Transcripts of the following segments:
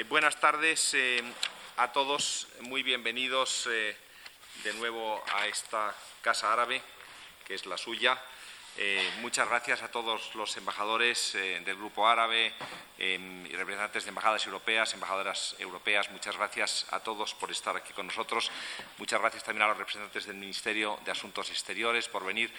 Eh, buenas tardes eh, a todos, muy bienvenidos eh, de nuevo a esta Casa Árabe, que es la suya. muchas gracias a todos los embajadores del Grupo Árabe y representantes de embajadas europeas, embajadoras europeas. Muchas gracias a todos por estar aquí con nosotros. Muchas gracias también a los representantes del Ministerio de Asuntos Exteriores por venir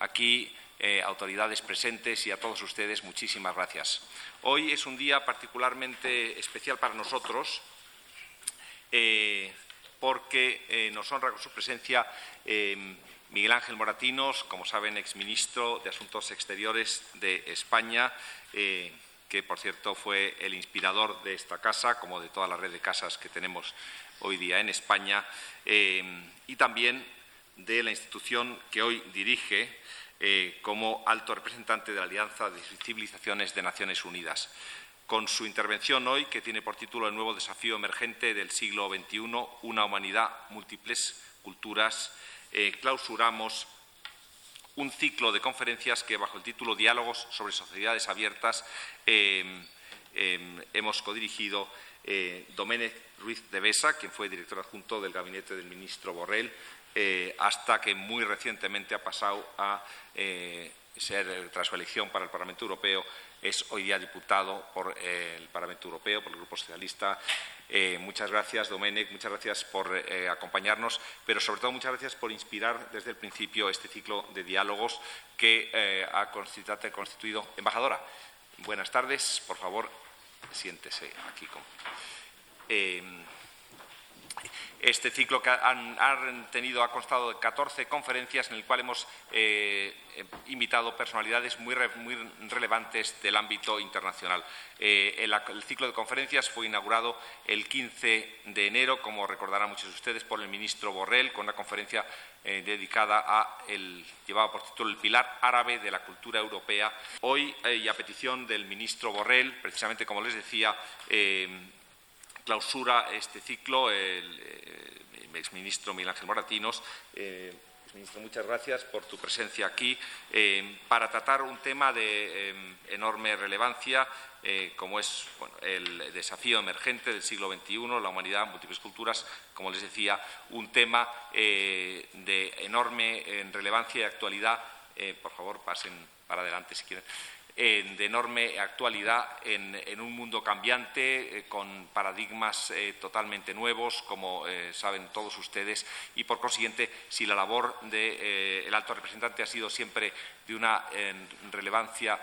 aquí eh, autoridades presentes y a todos ustedes, muchísimas gracias. Hoy es un día particularmente especial para nosotros eh, porque eh, nos honra con su presencia Miguel Ángel Moratinos, como saben, exministro de Asuntos Exteriores de España, que por cierto fue el inspirador de esta casa, como de toda la red de casas que tenemos hoy día en España, y también de la institución que hoy dirige, eh, como alto representante de la Alianza de Civilizaciones de Naciones Unidas. Con su intervención hoy, que tiene por título El nuevo desafío emergente del siglo XXI, una humanidad, múltiples culturas, eh, clausuramos un ciclo de conferencias que, bajo el título Diálogos sobre sociedades abiertas, em, hemos codirigido eh, Doménez Ruiz de Besa, quien fue director adjunto del gabinete del ministro Borrell, eh, hasta que muy recientemente ha pasado a eh, ser, tras su elección para el Parlamento Europeo, es hoy día diputado por eh, el Parlamento Europeo, por el Grupo Socialista. muchas gracias, Domenech, muchas gracias por acompañarnos, pero sobre todo muchas gracias por inspirar desde el principio este ciclo de diálogos que ha constituido embajadora. Buenas tardes, por favor, siéntese aquí. Con... Este ciclo que han, tenido ha constado de 14 conferencias en el cual hemos eh, invitado personalidades muy, relevantes del ámbito internacional. Eh, el, ciclo de conferencias fue inaugurado el 15 de enero, como recordarán muchos de ustedes, por el ministro Borrell, con una conferencia eh, dedicada a el llevado por título el pilar árabe de la cultura europea. Hoy, y a petición del ministro Borrell, precisamente como les decía, clausura este ciclo el, eh, exministro Miguel Ángel Moratinos. Eh, Ministro, muchas gracias por tu presencia aquí eh, para tratar un tema de enorme relevancia, como es el desafío emergente del siglo XXI, la humanidad, múltiples culturas, como les decía, un tema de enorme relevancia y actualidad. por favor, pasen para adelante si quieren de enorme actualidad en, un mundo cambiante, eh, con paradigmas eh, totalmente nuevos, como eh, saben todos ustedes, y por consiguiente, si la labor del alto representante ha sido siempre de una relevancia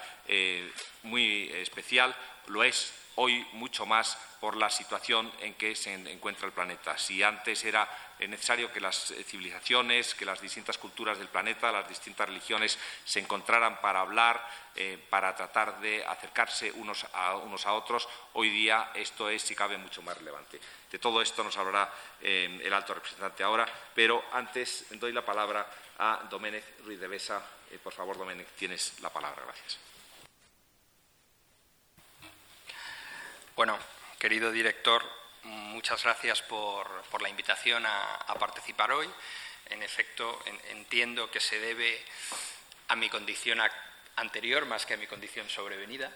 muy especial, lo es hoy mucho más por la situación en que se encuentra el planeta. Si antes era necesario que las civilizaciones, que las distintas culturas del planeta, las distintas religiones se encontraran para hablar, eh, para tratar de acercarse unos a, otros, hoy día esto es, si cabe, mucho más relevante. De todo esto nos hablará eh, el alto representante ahora, pero antes doy la palabra a Doménez Ruiz de Besa. Eh, por favor, Doménez, tienes la palabra. Gracias. Bueno, querido director, muchas gracias por, la invitación a, participar hoy. En efecto, entiendo que se debe a mi condición anterior más que a mi condición sobrevenida.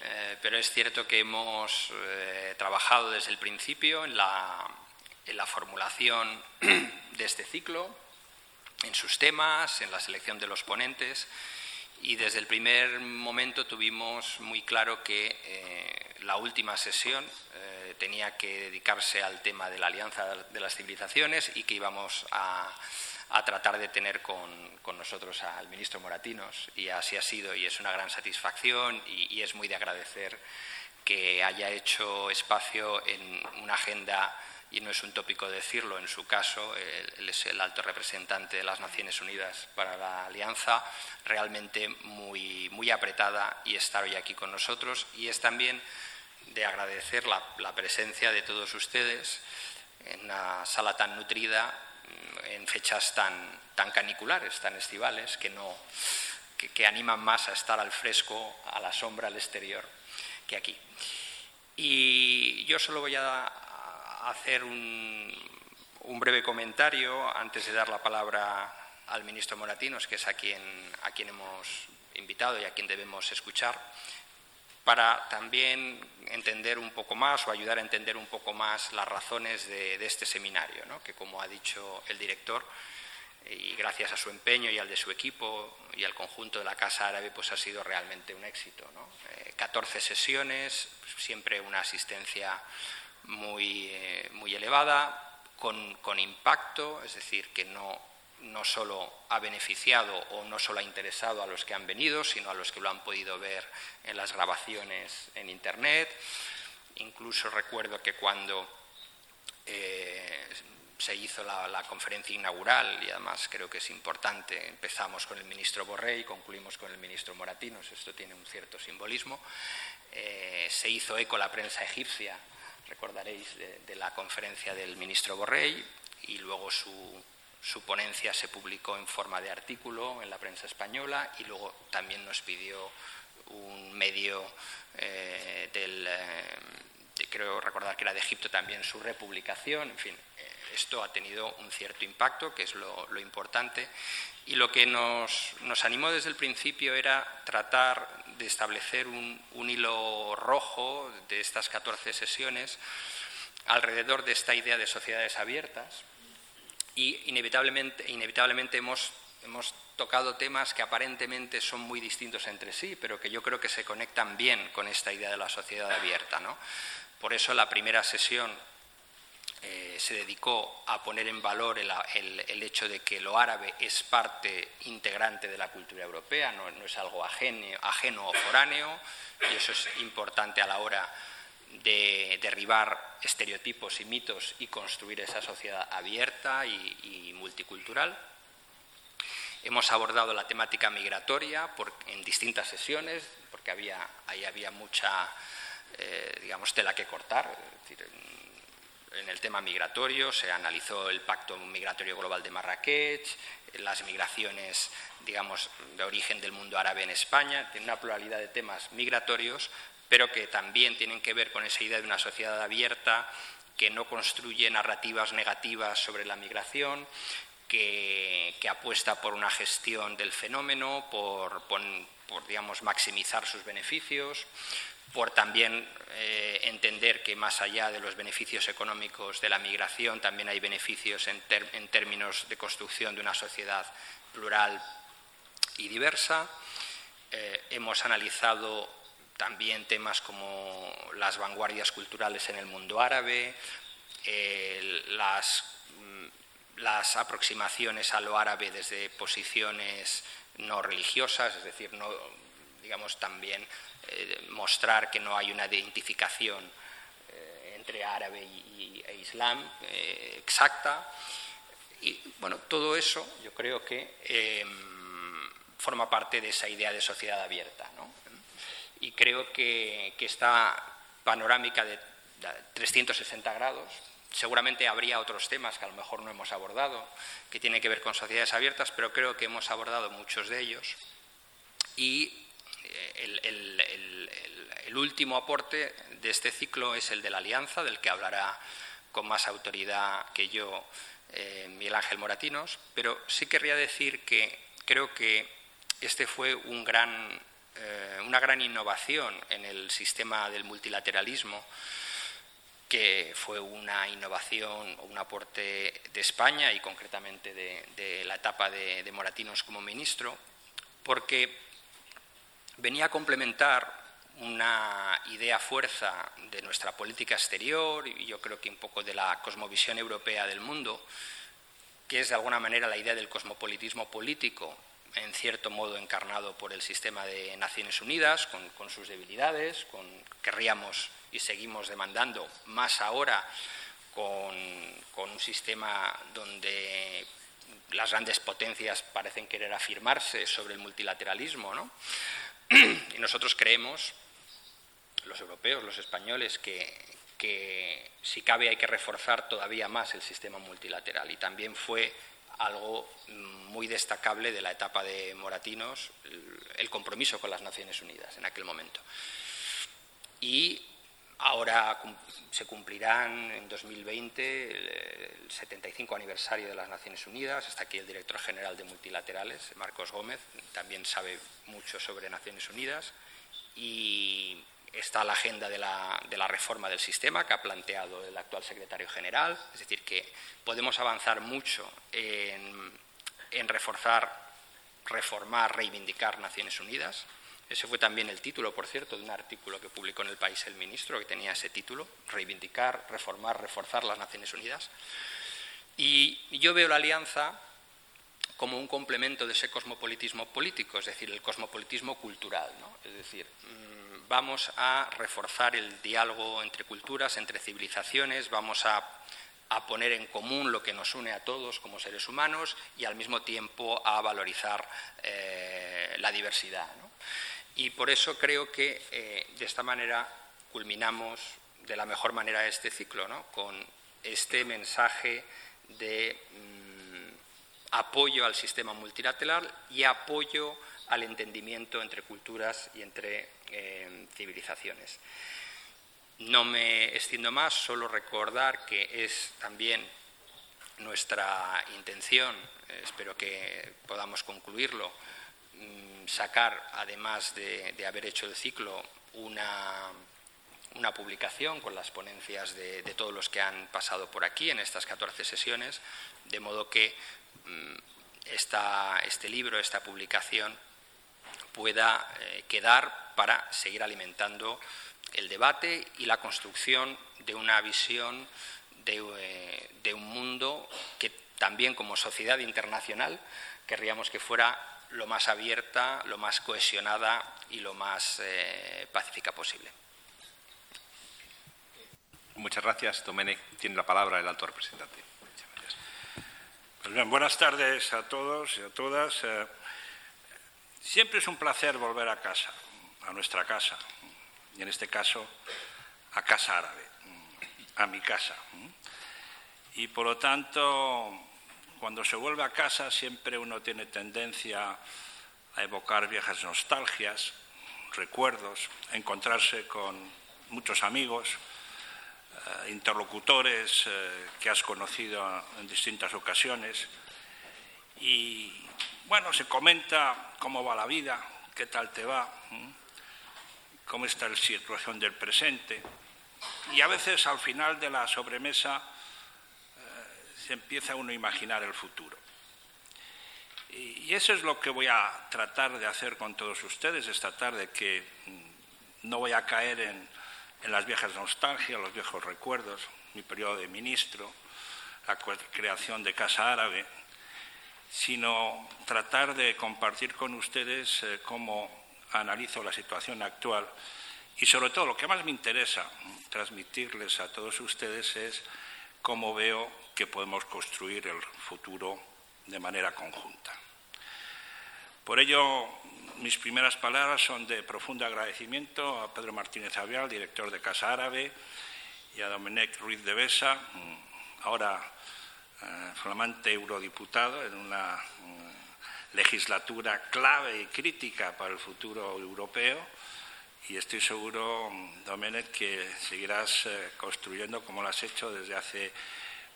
Eh, pero es cierto que hemos eh, trabajado desde el principio en la, en la formulación de este ciclo, en sus temas, en la selección de los ponentes y desde el primer momento tuvimos muy claro que eh, la última sesión eh, tenía que dedicarse al tema de la Alianza de las Civilizaciones y que íbamos a, tratar de tener con, nosotros al ministro Moratinos. Y así ha sido y es una gran satisfacción y, y es muy de agradecer que haya hecho espacio en una agenda y no es un tópico decirlo, en su caso, él, es el alto representante de las Naciones Unidas para la Alianza, realmente muy, muy apretada y estar hoy aquí con nosotros. Y es también de agradecer la, presencia de todos ustedes en una sala tan nutrida, mm, en fechas tan, tan caniculares, tan estivales, que, no, que animan más a estar al fresco, a la sombra, al exterior, que aquí. Y yo solo voy a hacer un, breve comentario antes de dar la palabra al ministro Moratinos, que es a quien, a quien hemos invitado y a quien debemos escuchar. para también entender un poco más o ayudar a entender un poco más las razones de, este seminario, que como ha dicho el director, y gracias a su empeño y al de su equipo y al conjunto de la Casa Árabe, pues ha sido realmente un éxito. ¿no? 14 eh, sesiones, siempre una asistencia muy, eh, muy elevada, con, con, impacto, es decir, que no, no solo ha beneficiado o no solo ha interesado a los que han venido, sino a los que lo han podido ver en las grabaciones en Internet. Incluso recuerdo que cuando eh, se hizo la, conferencia inaugural, y además creo que es importante, empezamos con el ministro Borrell y concluimos con el ministro Moratinos, esto tiene un cierto simbolismo, eh, se hizo eco la prensa egipcia, recordaréis, de, la conferencia del ministro Borrell, y luego su, ponencia se publicó en forma de artículo en la prensa española, y luego también nos pidió un medio eh, del... Eh, creo recordar que era de Egipto también su republicación, en fin, esto ha tenido un cierto impacto, que es lo, importante, y lo que nos, animó desde el principio era tratar de establecer un, hilo rojo de estas 14 sesiones alrededor de esta idea de sociedades abiertas y inevitablemente, inevitablemente hemos, hemos tocado temas que aparentemente son muy distintos entre sí, pero que yo creo que se conectan bien con esta idea de la sociedad abierta. ¿no? Por eso la primera sesión eh, se dedicó a poner en valor el, hecho de que lo árabe es parte integrante de la cultura europea, no, es algo ajeno, o foráneo, y eso es importante a la hora de derribar estereotipos y mitos y construir esa sociedad abierta y, multicultural. Hemos abordado la temática migratoria en distintas sesiones, porque había, ahí había mucha eh, digamos, tela que cortar. En el tema migratorio, se analizó el Pacto Migratorio Global de Marrakech, las migraciones, digamos, de origen del mundo árabe en España, tiene una pluralidad de temas migratorios, pero que también tienen que ver con esa idea de una sociedad abierta que no construye narrativas negativas sobre la migración, que, apuesta por una gestión del fenómeno, por, por digamos, maximizar sus beneficios, por también eh, entender que más allá de los beneficios económicos de la migración, también hay beneficios en, términos de construcción de una sociedad plural y diversa. Eh, hemos analizado también temas como las vanguardias culturales en el mundo árabe, las, mm, las aproximaciones a lo árabe desde posiciones no religiosas, es decir, no, digamos también eh, mostrar que no hay una identificación eh, entre árabe y, e islam eh, exacta. Y bueno, todo eso yo creo que em, forma parte de esa idea de sociedad abierta. Y creo que, que esta panorámica de 360 grados Seguramente habría otros temas que a lo mejor no hemos abordado, que tienen que ver con sociedades abiertas, pero creo que hemos abordado muchos de ellos. Y el, último aporte de este ciclo es el de la alianza, del que hablará con más autoridad que yo eh, Miguel Ángel Moratinos, pero sí querría decir que creo que este fue eh, una gran innovación en el sistema del multilateralismo, que fue una innovación o un aporte de España y concretamente de, la etapa de Moratinos como ministro, porque venía a complementar una idea fuerza de nuestra política exterior y yo creo que un poco de la cosmovisión europea del mundo, que es de alguna manera la idea del cosmopolitismo político, en cierto modo encarnado por el sistema de Naciones Unidas, con, sus debilidades, con, querríamos y seguimos demandando más ahora con, con un sistema donde las grandes potencias parecen querer afirmarse sobre el multilateralismo, ¿no? Y nosotros creemos, los europeos, los españoles, que, si cabe hay que reforzar todavía más el sistema multilateral. Y también fue algo muy destacable de la etapa de Moratinos, el compromiso con las Naciones Unidas en aquel momento. Y ahora se cumplirán en 2020 el 75 aniversario de las Naciones Unidas. Está aquí el director general de Multilaterales, Marcos Gómez, también sabe mucho sobre Naciones Unidas. Y, está la agenda de la, reforma del sistema que ha planteado el actual secretario general, es decir, que podemos avanzar mucho en, en reforzar, reformar, reivindicar Naciones Unidas. Ese fue también el título, por cierto, de un artículo que publicó en el país el ministro, que tenía ese título, reivindicar, reformar, reforzar las Naciones Unidas. Y yo veo la alianza como un complemento de ese cosmopolitismo político, es decir, el cosmopolitismo cultural. ¿no? Es decir, mm, vamos a reforzar el diálogo entre culturas, entre civilizaciones, vamos a, poner en común lo que nos une a todos como seres humanos y al mismo tiempo a valorizar eh, la diversidad. Y por eso creo que eh, de esta manera culminamos de la mejor manera este ciclo, ¿no? con este mensaje de mm, apoyo al sistema multilateral y apoyo al entendimiento entre culturas y entre eh, civilizaciones. No me extiendo más, solo recordar que es también nuestra intención, espero que podamos concluirlo, mm, sacar, además de, haber hecho el ciclo, una, una publicación con las ponencias de, todos los que han pasado por aquí en estas 14 sesiones, de modo que mm, este libro, esta publicación, pueda eh, quedar para seguir alimentando el debate y la construcción de una visión de, eh, de un mundo que también como sociedad internacional querríamos que fuera lo más abierta, lo más cohesionada y lo más eh, pacífica posible. Muchas gracias. Domenech tiene la palabra el alto representante. Pues bien, buenas tardes a todos y a todas. Eh, siempre es un placer volver a casa, a nuestra casa, y en este caso a Casa Árabe, a mi casa. Y por lo tanto, cuando se vuelve a casa siempre uno tiene tendencia a evocar viejas nostalgias, recuerdos, a encontrarse con muchos amigos, eh, interlocutores eh, que has conocido en distintas ocasiones. Y bueno, se comenta cómo va la vida, qué tal te va, cómo está la situación del presente. Y a veces al final de la sobremesa se empieza uno a imaginar el futuro. Y, eso es lo que voy a tratar de hacer con todos ustedes esta tarde, que mm, no voy a caer en, las viejas nostalgias, los viejos recuerdos, mi periodo de ministro, la creación de Casa Árabe, sino tratar de compartir con ustedes eh, cómo analizo la situación actual y sobre todo lo que más me interesa transmitirles a todos ustedes es cómo veo podemos construir el futuro de manera conjunta. Por ello, mis primeras palabras son de profundo agradecimiento a Pedro Martínez Avial, director de Casa Árabe, y a Domenech Ruiz de Besa, ahora eh, flamante eurodiputado en una mm, legislatura clave y crítica para el futuro europeo. Y estoy seguro, Domenech, que seguirás eh, construyendo como lo has hecho desde hace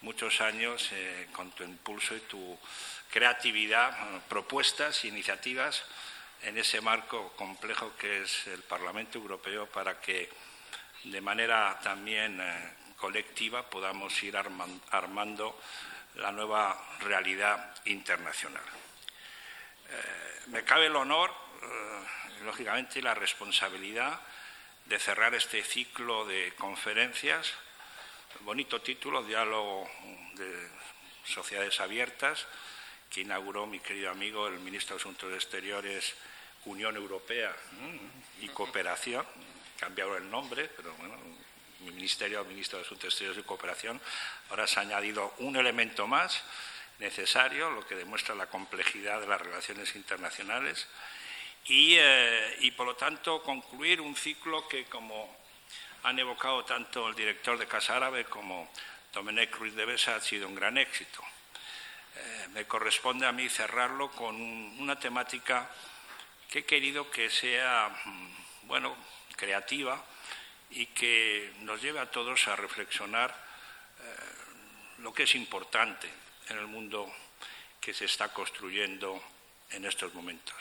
muchos años eh, con tu impulso y tu creatividad, propuestas, iniciativas en ese marco complejo que es el Parlamento Europeo para que de manera también eh, colectiva podamos ir armando la nueva realidad internacional. Eh, me cabe el honor, eh, lógicamente, la responsabilidad de cerrar este ciclo de conferencias, bonito título, Diálogo de Sociedades Abiertas, que inauguró mi querido amigo, el ministro de Asuntos Exteriores, Unión Europea y Cooperación, cambiaron el nombre, pero bueno, mi ministerio, el ministro de Asuntos Exteriores y Cooperación, ahora se ha añadido un elemento más necesario, lo que demuestra la complejidad de las relaciones internacionales, y, eh, y por lo tanto concluir un ciclo que, como han evocado tanto el director de Casa Árabe como Domenech Ruiz de Besa, ha sido un gran éxito. Eh, me corresponde a mí cerrarlo con una temática que he querido que sea, mm, bueno, creativa y que nos lleve a todos a reflexionar eh, lo que es importante en el mundo que se está construyendo en estos momentos.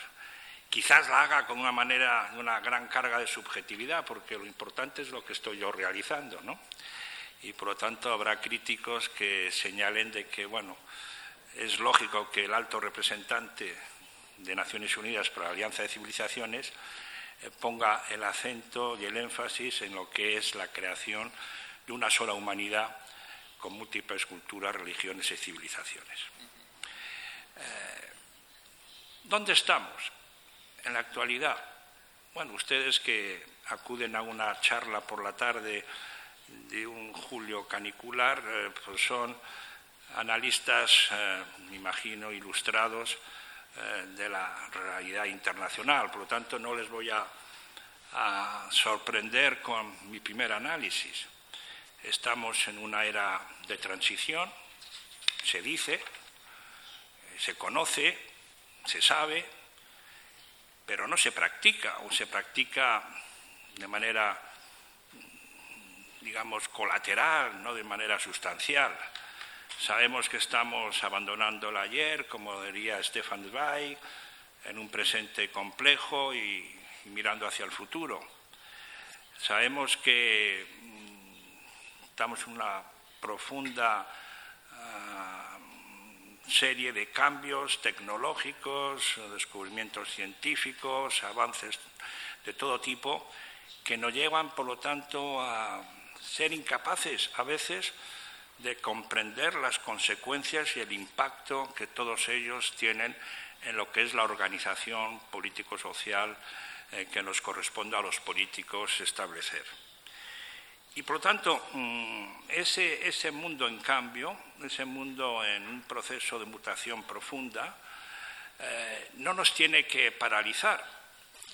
Quizás la haga con una manera, una gran carga de subjetividad, porque lo importante es lo que estoy yo realizando, ¿no? Y por lo tanto habrá críticos que señalen de que, bueno, es lógico que el alto representante de Naciones Unidas para la Alianza de Civilizaciones eh, ponga el acento y el énfasis en lo que es la creación de una sola humanidad con múltiples culturas, religiones y civilizaciones. Eh, ¿Dónde estamos en la actualidad? Bueno, ustedes que acuden a una charla por la tarde de un julio canicular, eh, pues son analistas, me imagino, ilustrados eh, de la realidad internacional. Por lo tanto, no les voy a, sorprender con mi primer análisis. Estamos en una era de transición, se dice, se conoce, se sabe, pero no se practica o se practica de manera, digamos, colateral, no de manera sustancial. Sabemos que estamos abandonando el ayer, como diría Stefan Zweig, en un presente complejo y, mirando hacia el futuro. Sabemos que mm, estamos en una profunda serie de cambios tecnológicos, descubrimientos científicos, avances de todo tipo, que nos llevan, por lo tanto, a ser incapaces a veces de comprender las consecuencias y el impacto que todos ellos tienen en lo que es la organización político-social eh, que nos corresponde a los políticos establecer. Y por lo tanto, mm, ese, ese, mundo en cambio, ese mundo en un proceso de mutación profunda, eh, no nos tiene que paralizar.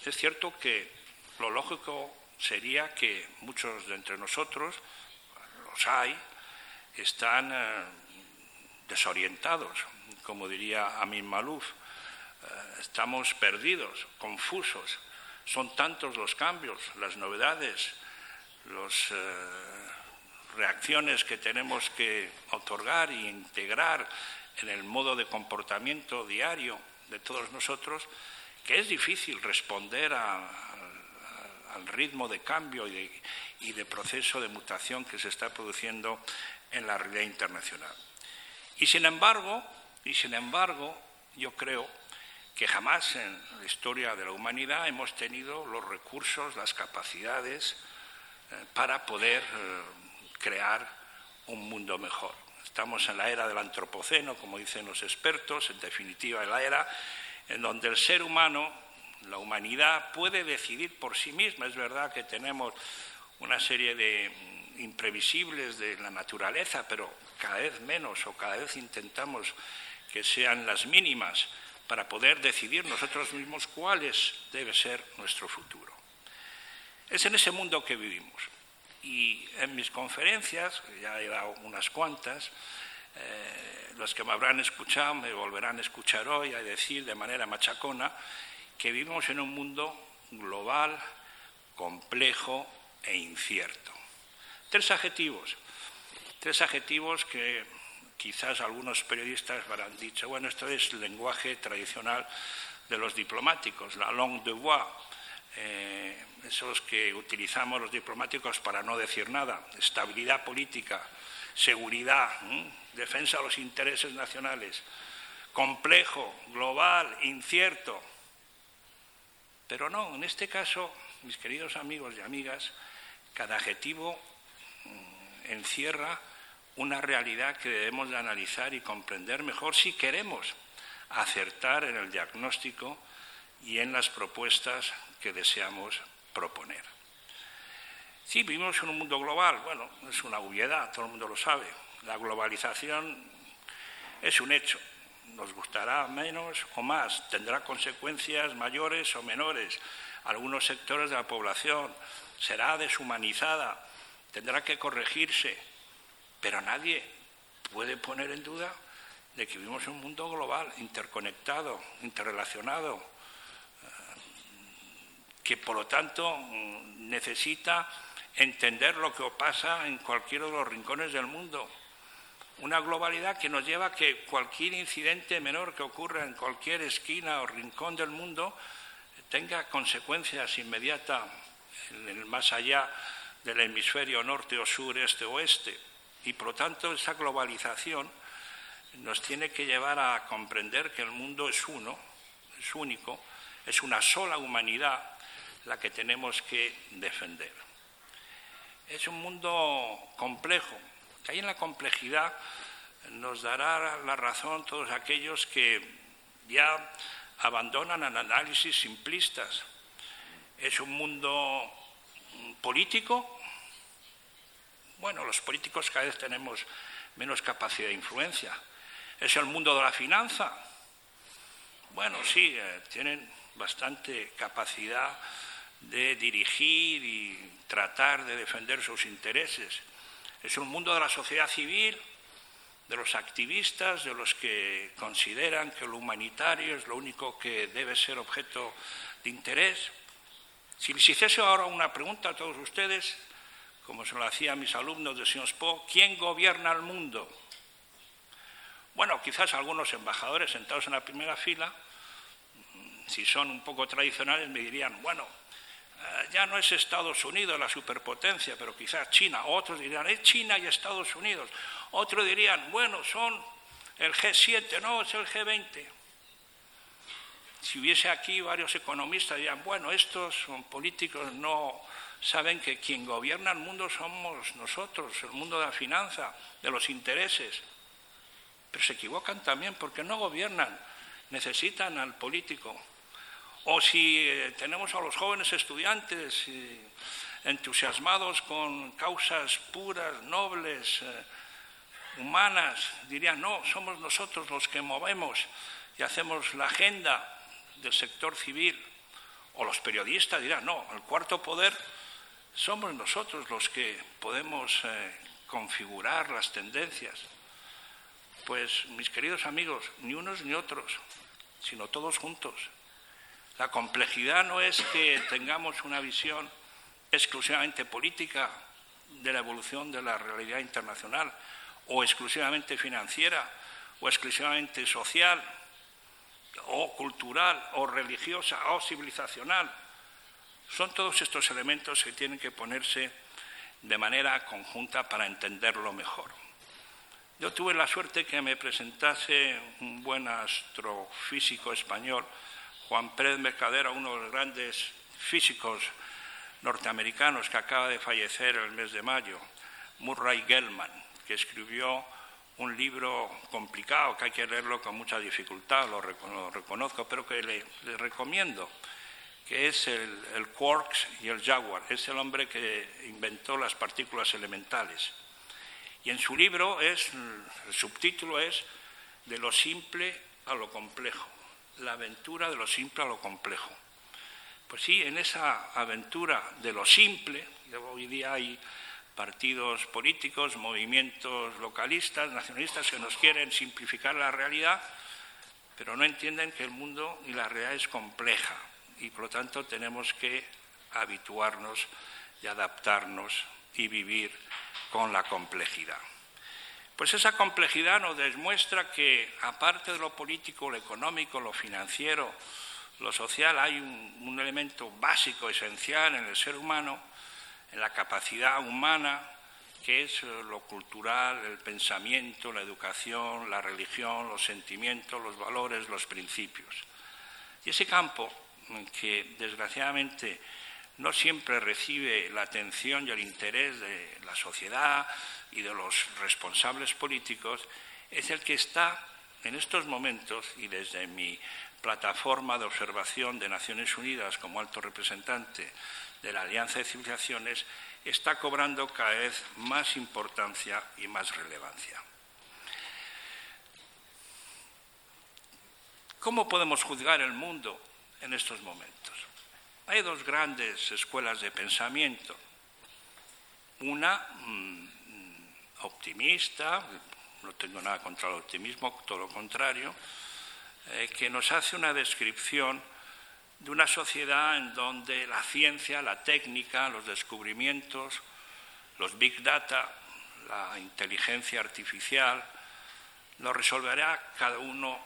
Es cierto que lo lógico sería que muchos de entre nosotros, los hay, están eh, desorientados, como diría Amin Malouf. Eh, estamos perdidos, confusos. Son tantos los cambios, las novedades, las eh, reacciones que tenemos que otorgar e integrar en el modo de comportamiento diario de todos nosotros, que es difícil responder al ritmo de cambio y de proceso de mutación que se está produciendo en la realidad internacional. Y sin embargo, y sin embargo, yo creo que jamás en la historia de la humanidad hemos tenido los recursos, las capacidades para poder eh, crear un mundo mejor. Estamos en la era del antropoceno, como dicen los expertos, en definitiva, en la era en donde el ser humano, la humanidad, puede decidir por sí misma. Es verdad que tenemos una serie de imprevisibles de la naturaleza, pero cada vez menos o cada vez intentamos que sean las mínimas para poder decidir nosotros mismos cuál debe ser nuestro futuro. Es en ese mundo que vivimos. Y en mis conferencias, ya he dado unas cuantas, eh, los que me habrán escuchado me volverán a escuchar hoy a decir de manera machacona que vivimos en un mundo global, complejo e incierto. Tres adjetivos, tres adjetivos que quizás algunos periodistas habrán dicho, bueno, esto es lenguaje tradicional de los diplomáticos, la langue de voix, eh, esos que utilizamos los diplomáticos para no decir nada, estabilidad política, seguridad, defensa de los intereses nacionales, complejo, global, incierto. Pero no, en este caso, mis queridos amigos y amigas, cada adjetivo encierra una realidad que debemos de analizar y comprender mejor si queremos acertar en el diagnóstico y en las propuestas que deseamos proponer. Sí, vivimos en un mundo global, bueno, es una obviedad, todo el mundo lo sabe. La globalización es un hecho, nos gustará menos o más, tendrá consecuencias mayores o menores. Algunos sectores de la población será deshumanizada, tendrá que corregirse, pero nadie puede poner en duda de que vivimos en un mundo global, interconectado, interrelacionado, que por lo tanto mm, necesita entender lo que pasa en cualquiera de los rincones del mundo. Una globalidad que nos lleva a que cualquier incidente menor que ocurra en cualquier esquina o rincón del mundo tenga consecuencias inmediatas en el más allá del hemisferio norte o sur, este o oeste. Y por lo tanto esa globalización nos tiene que llevar a comprender que el mundo es uno, es único, es una sola humanidad la que tenemos que defender. Es un mundo complejo, que ahí en la complejidad nos dará la razón todos aquellos que ya abandonan el análisis simplistas. Es un mundo político. Bueno, los políticos cada vez tenemos menos capacidad de influencia. Es el mundo de la finanza. Bueno, sí, eh, tienen bastante capacidad de dirigir y tratar de defender sus intereses. Es un mundo de la sociedad civil, de los activistas, de los que consideran que lo humanitario es lo único que debe ser objeto de interés. Si les hiciese ahora una pregunta a todos ustedes, como se lo hacía a mis alumnos de Po, ¿quién gobierna el mundo? Bueno, quizás algunos embajadores sentados en la primera fila, si son un poco tradicionales, me dirían, bueno, ya no es Estados Unidos la superpotencia, pero quizás China. Otros dirían, es China y Estados Unidos. Otros dirían, bueno, son el G7, no, es el G20. Si hubiese aquí varios economistas, dirían, bueno, estos son políticos no saben que quien gobierna el mundo somos nosotros, el mundo de la finanza, de los intereses. Pero se equivocan también porque no gobiernan, necesitan al político. O si eh, tenemos a los jóvenes estudiantes eh, entusiasmados con causas puras, nobles, eh, humanas, dirían, no, somos nosotros los que movemos y hacemos la agenda del sector civil. O los periodistas dirán, no, el cuarto poder somos nosotros los que podemos configurar las tendencias. Pues, mis queridos amigos, ni unos ni otros, sino todos juntos. La complejidad no es que tengamos una visión exclusivamente política de la evolución de la realidad internacional o exclusivamente financiera o exclusivamente social o cultural o religiosa o civilizacional. Son todos estos elementos que tienen que ponerse de manera conjunta para entenderlo mejor. Yo tuve la suerte que me presentase un buen astrofísico español Juan Pérez Mercadera, uno de los grandes físicos norteamericanos que acaba de fallecer el mes de mayo, Murray Gell-Mann, que escribió un libro complicado que hay que leerlo con mucha dificultad, lo, reconozco, pero que le, recomiendo, que es el, el, Quarks y el Jaguar. Es el hombre que inventó las partículas elementales. Y en su libro es, el subtítulo es De lo simple a lo complejo la aventura de lo simple a lo complejo. Pues sí, en esa aventura de lo simple, hoy día hay partidos políticos, movimientos localistas, nacionalistas que nos quieren simplificar la realidad, pero no entienden que el mundo y la realidad es compleja y por lo tanto tenemos que habituarnos y adaptarnos y vivir con la complejidad. Pues esa complejidad nos demuestra que, aparte de lo político, lo económico, lo financiero, lo social, hay un, elemento básico, esencial en el ser humano, en la capacidad humana, que es lo cultural, el pensamiento, la educación, la religión, los sentimientos, los valores, los principios. Y ese campo, que desgraciadamente no siempre recibe la atención y el interés de la sociedad, y de los responsables políticos es el que está en estos momentos y desde mi plataforma de observación de Naciones Unidas como alto representante de la Alianza de Civilizaciones está cobrando cada vez más importancia y más relevancia. ¿Cómo podemos juzgar el mundo en estos momentos? Hay dos grandes escuelas de pensamiento. Una mm, optimista, no tengo nada contra el optimismo, todo lo contrario, eh, que nos hace una descripción de una sociedad en donde la ciencia, la técnica, los descubrimientos, los big data, la inteligencia artificial, lo resolverá cada uno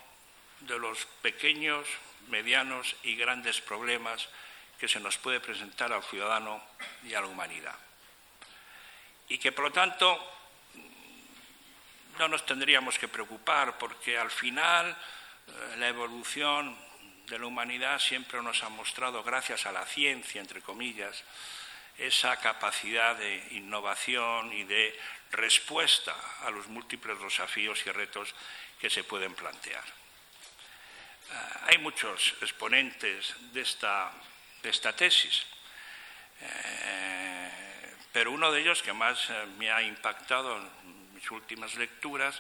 de los pequeños medianos y grandes problemas que se nos puede presentar al ciudadano y a la humanidad. Y que, por lo tanto, no nos tendríamos que preocupar porque al final eh, la evolución de la humanidad siempre nos ha mostrado, gracias a la ciencia, entre comillas, esa capacidad de innovación y de respuesta a los múltiples desafíos y retos que se pueden plantear. Eh, hay muchos exponentes de esta, de esta tesis, eh, pero uno de ellos que más me ha impactado últimas lecturas,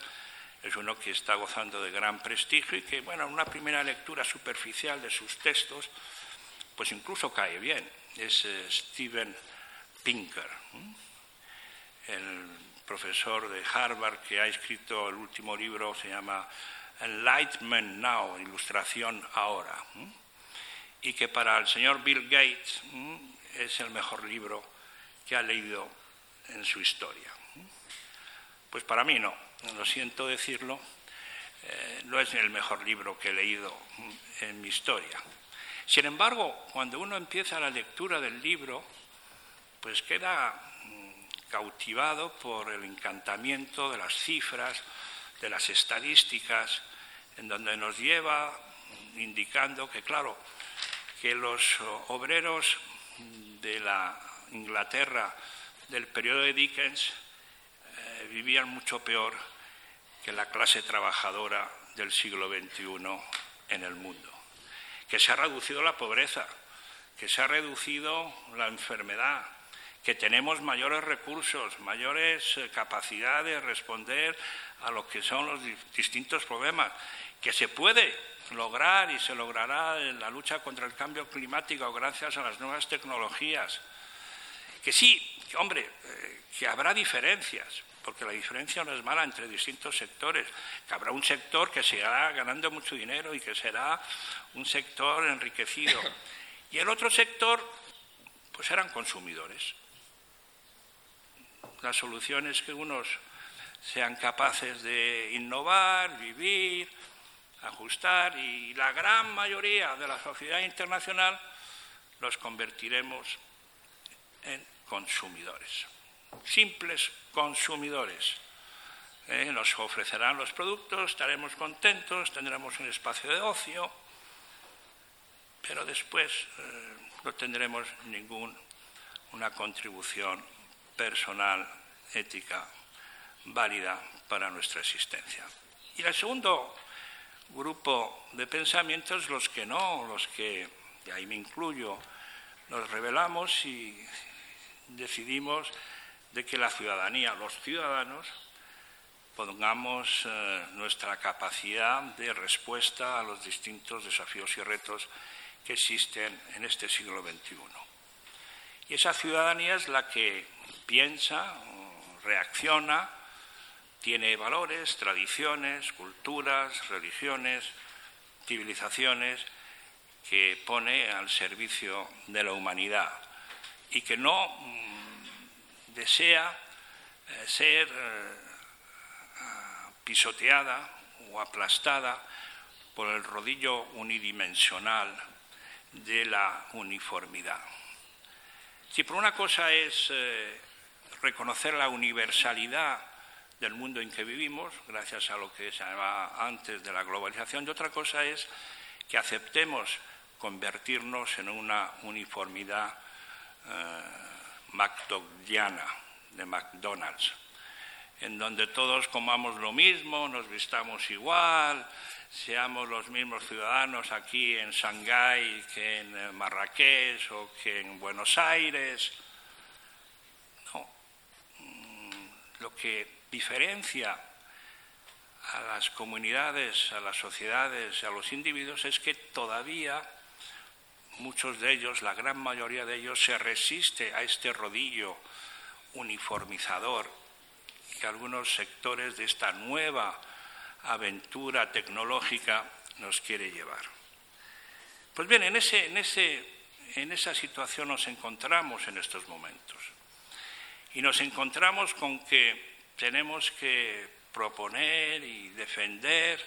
es uno que está gozando de gran prestigio y que, bueno, en una primera lectura superficial de sus textos, pues incluso cae bien. Es eh, Steven Pinker, el profesor de Harvard que ha escrito el último libro, se llama Enlightenment Now, Ilustración Ahora, y que para el señor Bill Gates es el mejor libro que ha leído en su historia. Pues para mí no, lo siento decirlo, eh, no es el mejor libro que he leído en mi historia. Sin embargo, cuando uno empieza la lectura del libro, pues queda mm, cautivado por el encantamiento de las cifras, de las estadísticas, en donde nos lleva indicando que, claro, que los obreros de la Inglaterra del periodo de Dickens vivían mucho peor que la clase trabajadora del siglo XXI en el mundo, que se ha reducido la pobreza, que se ha reducido la enfermedad, que tenemos mayores recursos, mayores eh, capacidades de responder a lo que son los distintos problemas, que se puede lograr y se logrará en la lucha contra el cambio climático gracias a las nuevas tecnologías. Que sí, hombre, eh, que habrá diferencias, porque la diferencia no es mala entre distintos sectores, que habrá un sector que seguirá ganando mucho dinero y que será un sector enriquecido. Y el otro sector, pues eran consumidores. La solución es que unos sean capaces de innovar, vivir, ajustar, y la gran mayoría de la sociedad internacional los convertiremos en consumidores simples consumidores. Eh, nos ofrecerán los productos, estaremos contentos, tendremos un espacio de ocio, pero después eh, no tendremos ninguna contribución personal, ética, válida para nuestra existencia. Y el segundo grupo de pensamientos, los que no, los que, y ahí me incluyo, nos revelamos y decidimos de que la ciudadanía, los ciudadanos, pongamos eh, nuestra capacidad de respuesta a los distintos desafíos y retos que existen en este siglo XXI. Y esa ciudadanía es la que piensa, reacciona, tiene valores, tradiciones, culturas, religiones, civilizaciones que pone al servicio de la humanidad y que no desea eh, ser eh, pisoteada o aplastada por el rodillo unidimensional de la uniformidad. Si por una cosa es eh, reconocer la universalidad del mundo en que vivimos, gracias a lo que se llamaba antes de la globalización, y otra cosa es que aceptemos convertirnos en una uniformidad De McDonald's, en donde todos comamos lo mismo, nos vistamos igual, seamos los mismos ciudadanos aquí en Shanghái que en eh, Marrakech o que en Buenos Aires. No. Mm, lo que diferencia a las comunidades, a las sociedades, a los individuos es que todavía muchos de ellos, la gran mayoría de ellos, se resiste a este rodillo uniformizador que algunos sectores de esta nueva aventura tecnológica nos quiere llevar. Pues bien, en, ese, en, ese, en esa situación nos encontramos en estos momentos. Y nos encontramos con que tenemos que proponer y defender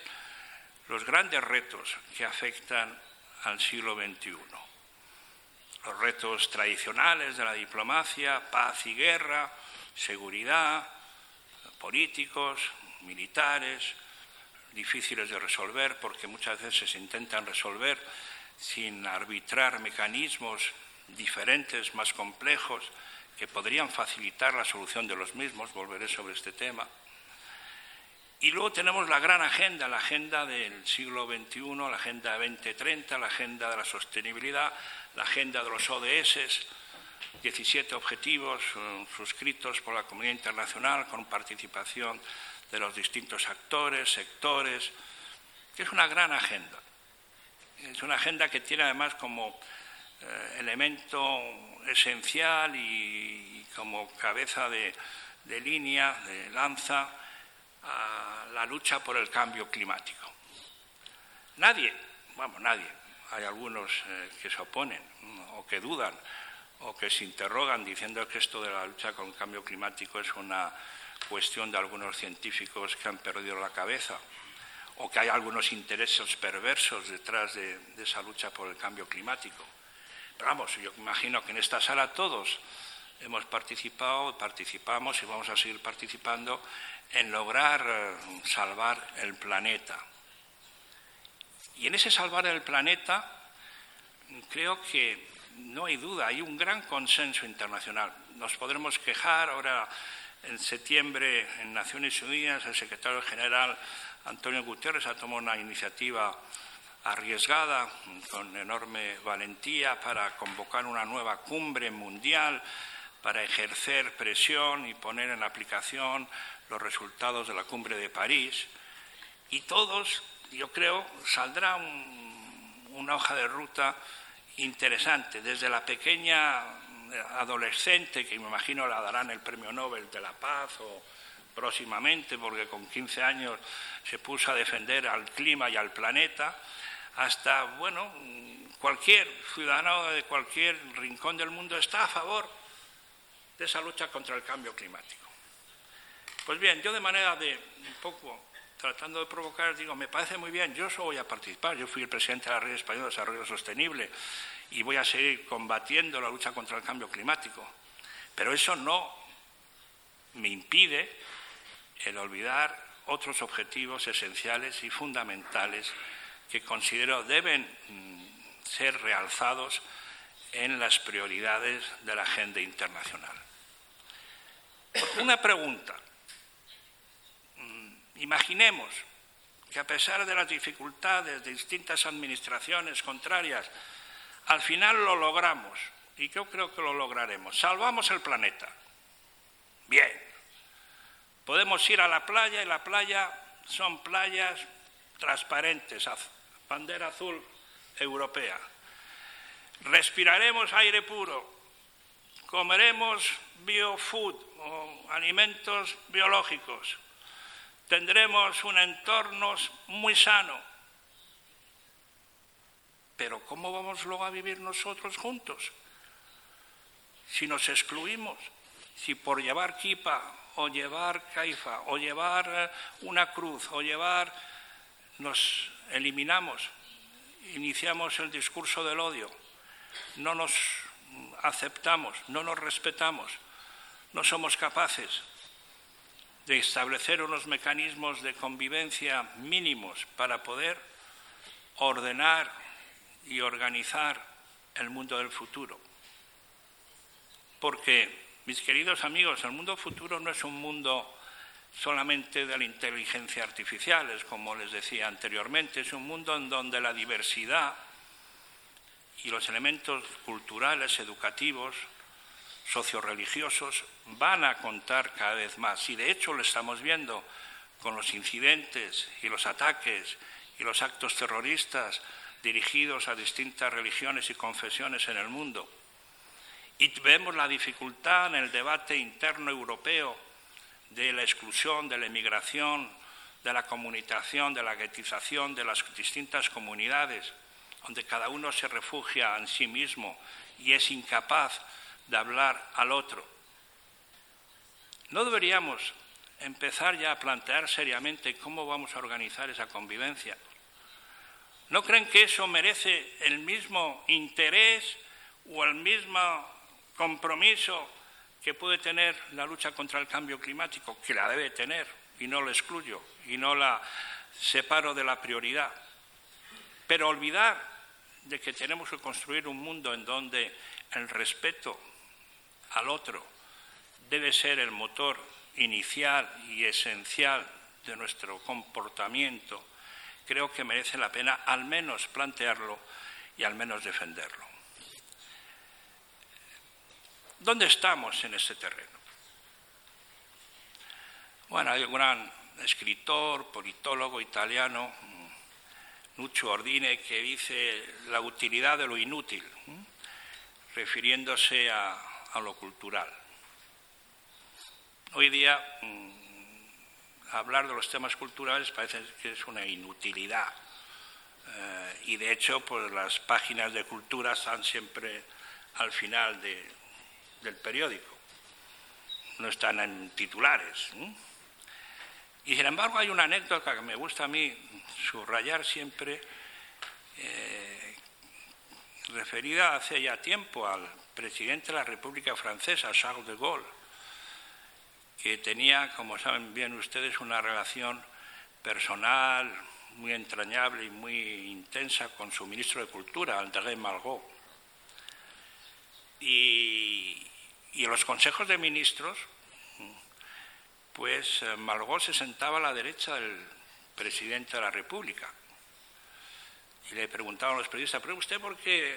los grandes retos que afectan al siglo XXI. Los retos tradicionales de la diplomacia, paz y guerra, seguridad, políticos, militares, difíciles de resolver porque muchas veces se intentan resolver sin arbitrar mecanismos diferentes, más complejos, que podrían facilitar la solución de los mismos. Volveré sobre este tema. Y luego tenemos la gran agenda, la agenda del siglo XXI, la agenda 2030, la agenda de la sostenibilidad, la agenda de los ODS, 17 objetivos eh, suscritos por la comunidad internacional con participación de los distintos actores, sectores, es una gran agenda. Es una agenda que tiene además como eh, elemento esencial y, como cabeza de, línea, de lanza, a la lucha por el cambio climático. Nadie, vamos, nadie, hay algunos eh, que se oponen o que dudan o que se interrogan diciendo que esto de la lucha con el cambio climático es una cuestión de algunos científicos que han perdido la cabeza o que hay algunos intereses perversos detrás de, esa lucha por el cambio climático. Pero vamos, yo imagino que en esta sala todos hemos participado, participamos y vamos a seguir participando en lograr eh, salvar el planeta. Y en ese salvar el planeta creo que no hay duda, hay un gran consenso internacional. Nos podremos quejar ahora en septiembre en Naciones Unidas el secretario general Antonio Guterres ha tomado una iniciativa arriesgada, con enorme valentía, para convocar una nueva cumbre mundial, para ejercer presión y poner en aplicación los resultados de la cumbre de París. Y todos, yo creo, saldrá una hoja de ruta interesante, desde la pequeña adolescente, que me imagino la darán el Premio Nobel de la Paz o próximamente, porque con 15 años se puso a defender al clima y al planeta, hasta, bueno, cualquier ciudadano de cualquier rincón del mundo está a favor de esa lucha contra el cambio climático. Pues bien, yo de manera de un poco tratando de provocar, digo, me parece muy bien, yo eso voy a participar, yo fui el presidente de la Red Española de Desarrollo Sostenible y voy a seguir combatiendo la lucha contra el cambio climático. Pero eso no me impide el olvidar otros objetivos esenciales y fundamentales que considero deben mm, ser realzados en las prioridades de la agenda internacional. Una pregunta. Imaginemos que a pesar de las dificultades de distintas administraciones contrarias al final lo logramos, y yo creo que lo lograremos. Salvamos el planeta. Bien. Podemos ir a la playa y la playa son playas transparentes, bandera azul europea. Respiraremos aire puro, comeremos biofood o alimentos biológicos, tendremos un entorno muy sano, pero ¿cómo vamos luego a vivir nosotros juntos? Si nos excluimos, si por llevar kipa o llevar caifa o llevar eh, una cruz o llevar nos eliminamos, iniciamos el discurso del odio, no nos aceptamos, no nos respetamos, no somos capaces de establecer unos mecanismos de convivencia mínimos para poder ordenar y organizar el mundo del futuro. Porque, mis queridos amigos, el mundo futuro no es un mundo solamente de la inteligencia artificial, es como les decía anteriormente, es un mundo en donde la diversidad y los elementos culturales, educativos, socioreligiosos van a contar cada vez más. Y de hecho lo estamos viendo con los incidentes y los ataques y los actos terroristas dirigidos a distintas religiones y confesiones en el mundo. Y vemos la dificultad en el debate interno europeo de la exclusión, de la emigración, de la comunicación, de la guetización de las distintas comunidades, donde cada uno se refugia en sí mismo y es incapaz de hablar al otro. ¿No deberíamos empezar ya a plantear seriamente cómo vamos a organizar esa convivencia? ¿No creen que eso merece el mismo interés o el mismo compromiso que puede tener la lucha contra el cambio climático, que la debe tener, y no la excluyo, y no la separo de la prioridad? Pero olvidar de que tenemos que construir un mundo en donde el respeto al otro debe ser el motor inicial y esencial de nuestro comportamiento, creo que merece la pena al menos plantearlo y al menos defenderlo. ¿Dónde estamos en ese terreno? Bueno, hay un gran escritor, politólogo italiano, Nuccio Ordine, que dice la utilidad de lo inútil, refiriéndose a, lo cultural. Hoy día mm, hablar de los temas culturales parece que es una inutilidad. Eh, y de hecho, pues las páginas de cultura están siempre al final del periódico. No están en titulares. Y sin embargo hay una anécdota que me gusta a mí subrayar siempre, eh, referida hace ya tiempo al presidente de la República Francesa, Charles de Gaulle, que tenía, como saben bien ustedes, una relación personal muy entrañable y muy intensa con su ministro de Cultura, André Malraux. Y, en los consejos de ministros, pues eh, Malraux se sentaba a la derecha del presidente de la República. Y le preguntaban los periodistas, ¿pero usted por qué,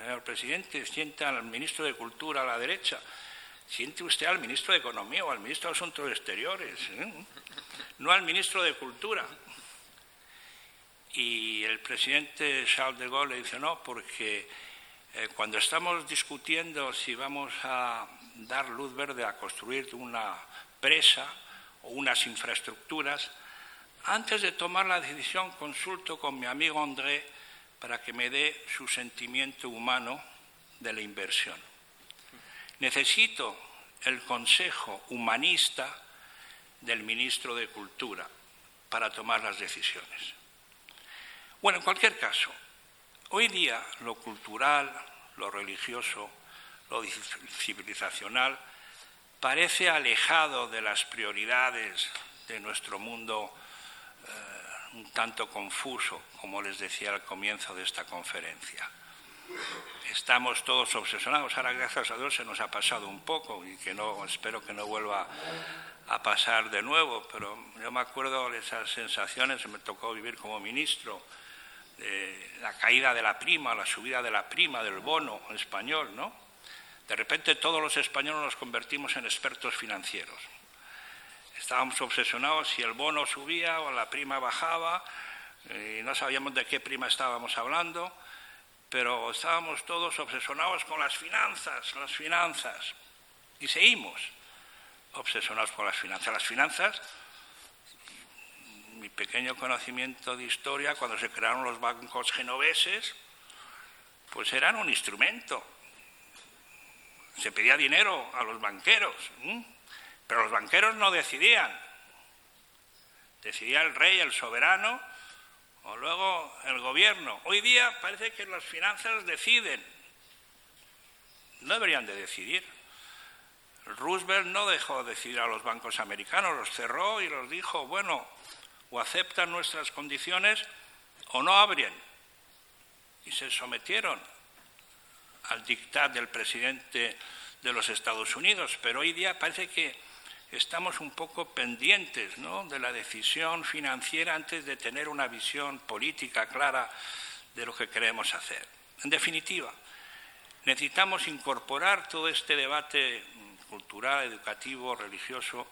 señor presidente, sienta al ministro de Cultura a la derecha? Siente usted al ministro de Economía o al ministro de Asuntos Exteriores, ¿eh? no al ministro de Cultura. Y el presidente Charles de Gaulle le dice, no, porque eh, cuando estamos discutiendo si vamos a dar luz verde a construir una presa o unas infraestructuras, antes de tomar la decisión consulto con mi amigo André para que me dé su sentimiento humano de la inversión. Necesito el consejo humanista del ministro de Cultura para tomar las decisiones. Bueno, en cualquier caso, hoy día lo cultural, lo religioso, lo civilizacional parece alejado de las prioridades de nuestro mundo eh, un tanto confuso, como les decía al comienzo de esta conferencia. Estamos todos obsesionados, ahora gracias a Dios se nos ha pasado un poco y que no, espero que no vuelva a pasar de nuevo, pero yo me acuerdo de esas sensaciones, me tocó vivir como ministro, la caída de la prima, la subida de la prima, del bono español, ¿no? De repente todos los españoles nos convertimos en expertos financieros. Estábamos obsesionados si el bono subía o la prima bajaba, y no sabíamos de qué prima estábamos hablando, pero estábamos todos obsesionados con las finanzas, las finanzas. Y seguimos obsesionados con las finanzas. Las finanzas, mi pequeño conocimiento de historia, cuando se crearon los bancos genoveses, pues eran un instrumento se pedía dinero a los banqueros, pero los banqueros no decidían. Decidía el rey, el soberano, o luego el gobierno. Hoy día parece que las finanzas deciden. No deberían de decidir. Roosevelt no dejó decidir a los bancos americanos, los cerró y los dijo, bueno, o aceptan nuestras condiciones o no abren. Y se sometieron al dictat del presidente de los Estados Unidos, pero hoy día parece que estamos un poco pendientes de la decisión financiera antes de tener una visión política clara de lo que queremos hacer. En definitiva, necesitamos incorporar todo este debate cultural, educativo, religioso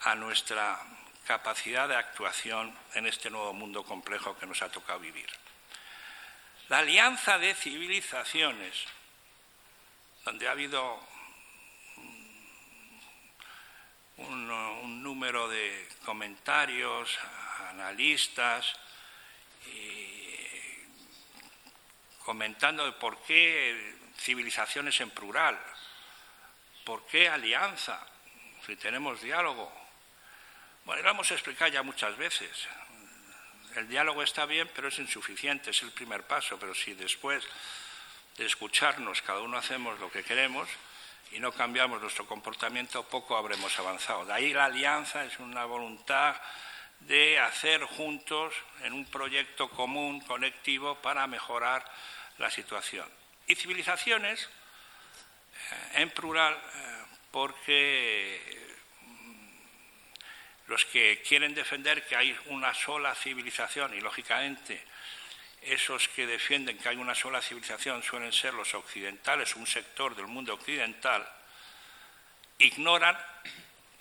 a nuestra capacidad de actuación en este nuevo mundo complejo que nos ha tocado vivir. La alianza de civilizaciones, donde ha habido un, número de comentarios, analistas, comentando de por qué civilizaciones en plural, por qué alianza, si tenemos diálogo. Bueno, lo hemos explicado ya muchas veces. el diálogo está bien, pero es insuficiente, es el primer paso. Pero si después de escucharnos cada uno hacemos lo que queremos y no cambiamos nuestro comportamiento, poco habremos avanzado. De ahí la alianza es una voluntad de hacer juntos en un proyecto común, colectivo, para mejorar la situación. Y civilizaciones, eh, en plural, eh, porque mm, los que quieren defender que hay una sola civilización, y lógicamente esos que defienden que hay una sola civilización suelen ser los occidentales, un sector del mundo occidental, ignoran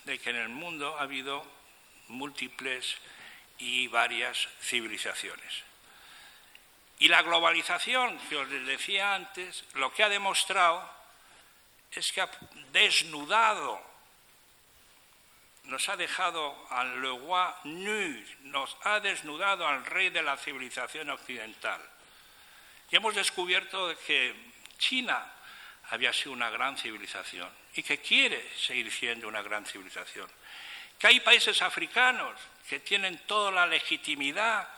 de que en el mundo ha habido múltiples y varias civilizaciones. Y la globalización, que os decía antes, lo que ha demostrado es que ha desnudado, nos ha dejado al le roi nu, nos ha desnudado al rey de la civilización occidental. Y hemos descubierto que China había sido una gran civilización y que quiere seguir siendo una gran civilización que hay países africanos que tienen toda la legitimidad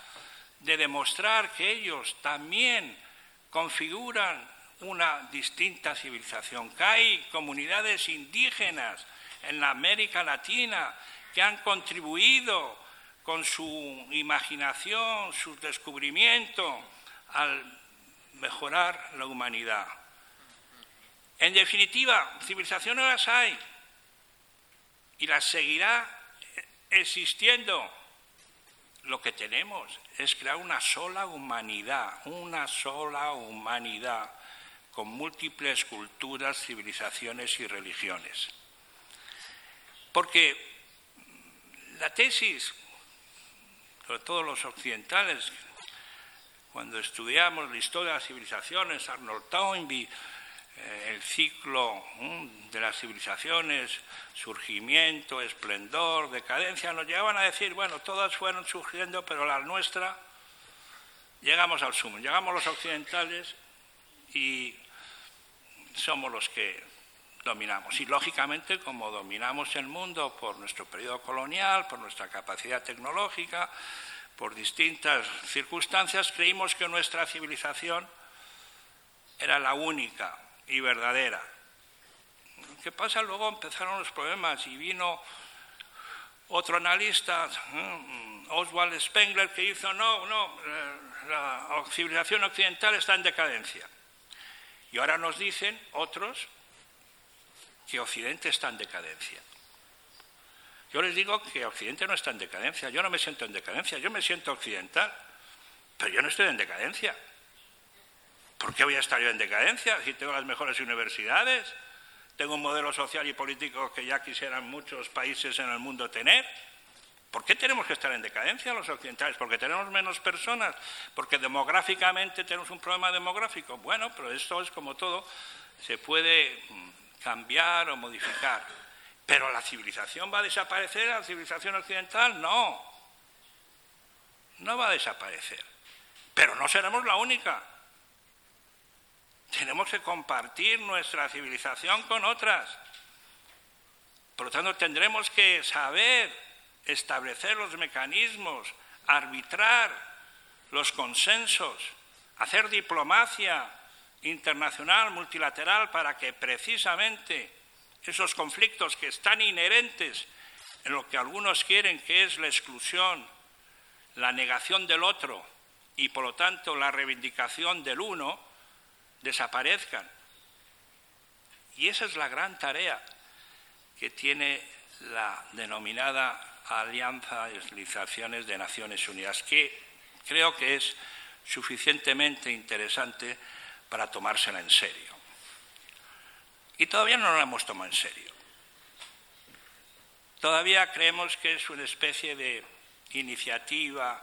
de demostrar que ellos también configuran una distinta civilización, que hay comunidades indígenas en la América Latina que han contribuido con su imaginación, su descubrimiento al mejorar la humanidad. En definitiva, civilizaciones las hay, y la seguirá existiendo. Lo que tenemos es crear una sola humanidad, una sola humanidad con múltiples culturas, civilizaciones y religiones. Porque la tesis, sobre todo los occidentales, cuando estudiamos la historia de las civilizaciones, Arnold Toynbee, eh, el ciclo de las civilizaciones, surgimiento, esplendor, decadencia, nos llegaban a decir, bueno, todas fueron surgiendo, pero la nuestra, llegamos al sumo, llegamos los occidentales y somos los que dominamos. Y lógicamente, como dominamos el mundo por nuestro periodo colonial, por nuestra capacidad tecnológica, por distintas circunstancias, creímos que nuestra civilización era la única y verdadera. ¿Qué pasa? Luego empezaron los problemas y vino otro analista, mm, Oswald Spengler, que hizo, no, no, eh, la civilización occidental está en decadencia. Y ahora nos dicen otros que Occidente está en decadencia. Yo les digo que Occidente no está en decadencia, yo no me siento en decadencia, yo me siento occidental, pero yo no estoy en decadencia. ¿Por qué voy a estar yo en decadencia si tengo las mejores universidades? Tengo un modelo social y político que ya quisieran muchos países en el mundo tener. ¿Por qué tenemos que estar en decadencia los occidentales? ¿Porque tenemos menos personas? ¿Porque demográficamente tenemos un problema demográfico? Bueno, pero esto es como todo, se puede mm, cambiar o modificar. ¿Pero la civilización va a desaparecer, la civilización occidental? No, no va a desaparecer. Pero no seremos la única. Tenemos que compartir nuestra civilización con otras. Por lo tanto, tendremos que saber establecer los mecanismos, arbitrar los consensos, hacer diplomacia internacional, multilateral, para que precisamente esos conflictos que están inherentes en lo que algunos quieren, que es la exclusión, la negación del otro y, por lo tanto, la reivindicación del uno, desaparezcan. Y esa es la gran tarea que tiene la denominada Alianza de de Naciones Unidas, que creo que es suficientemente interesante para tomársela en serio. Y todavía no la hemos tomado en serio. Todavía creemos que es una especie de iniciativa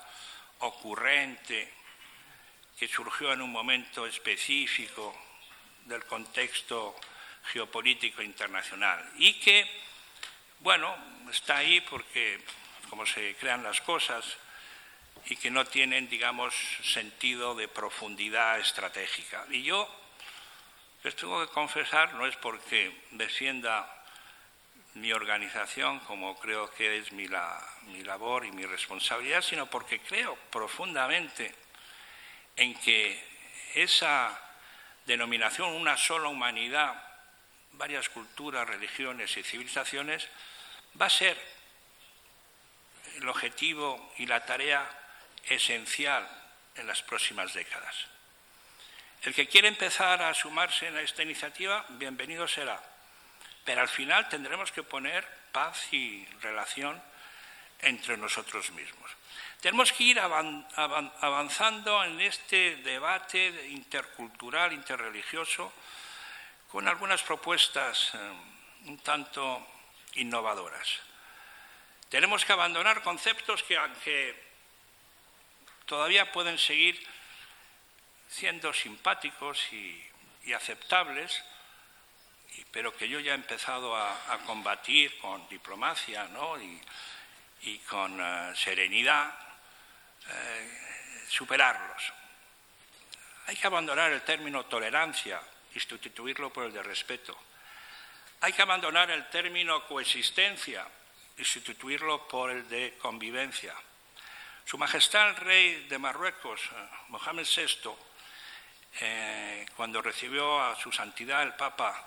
ocurrente, que surgió en un momento específico del contexto geopolítico internacional y que, bueno, está ahí porque como se crean las cosas y que no tienen, digamos, sentido de profundidad estratégica. Y yo les tengo que confesar, no es porque defienda mi organización, como creo que es mi, mi labor y mi responsabilidad, sino porque creo profundamente en que esa denominación, una sola humanidad, varias culturas, religiones y civilizaciones, va a ser el objetivo y la tarea esencial en las próximas décadas. El que quiere empezar a sumarse en esta iniciativa, bienvenido será. Pero al final tendremos que poner paz y relación entre nosotros mismos. Tenemos que ir avanzando en este debate intercultural, interreligioso, con algunas propuestas eh, un tanto innovadoras. Tenemos que abandonar conceptos que, aunque todavía pueden seguir siendo simpáticos y, aceptables, pero que yo ya he empezado a, combatir con diplomacia y, con eh, serenidad, eh, superarlos. Hay que abandonar el término tolerancia y sustituirlo por el de respeto. Hay que abandonar el término coexistencia y sustituirlo por el de convivencia. Su Majestad el Rey de Marruecos, eh, Mohamed VI, eh, cuando recibió a su Santidad el Papa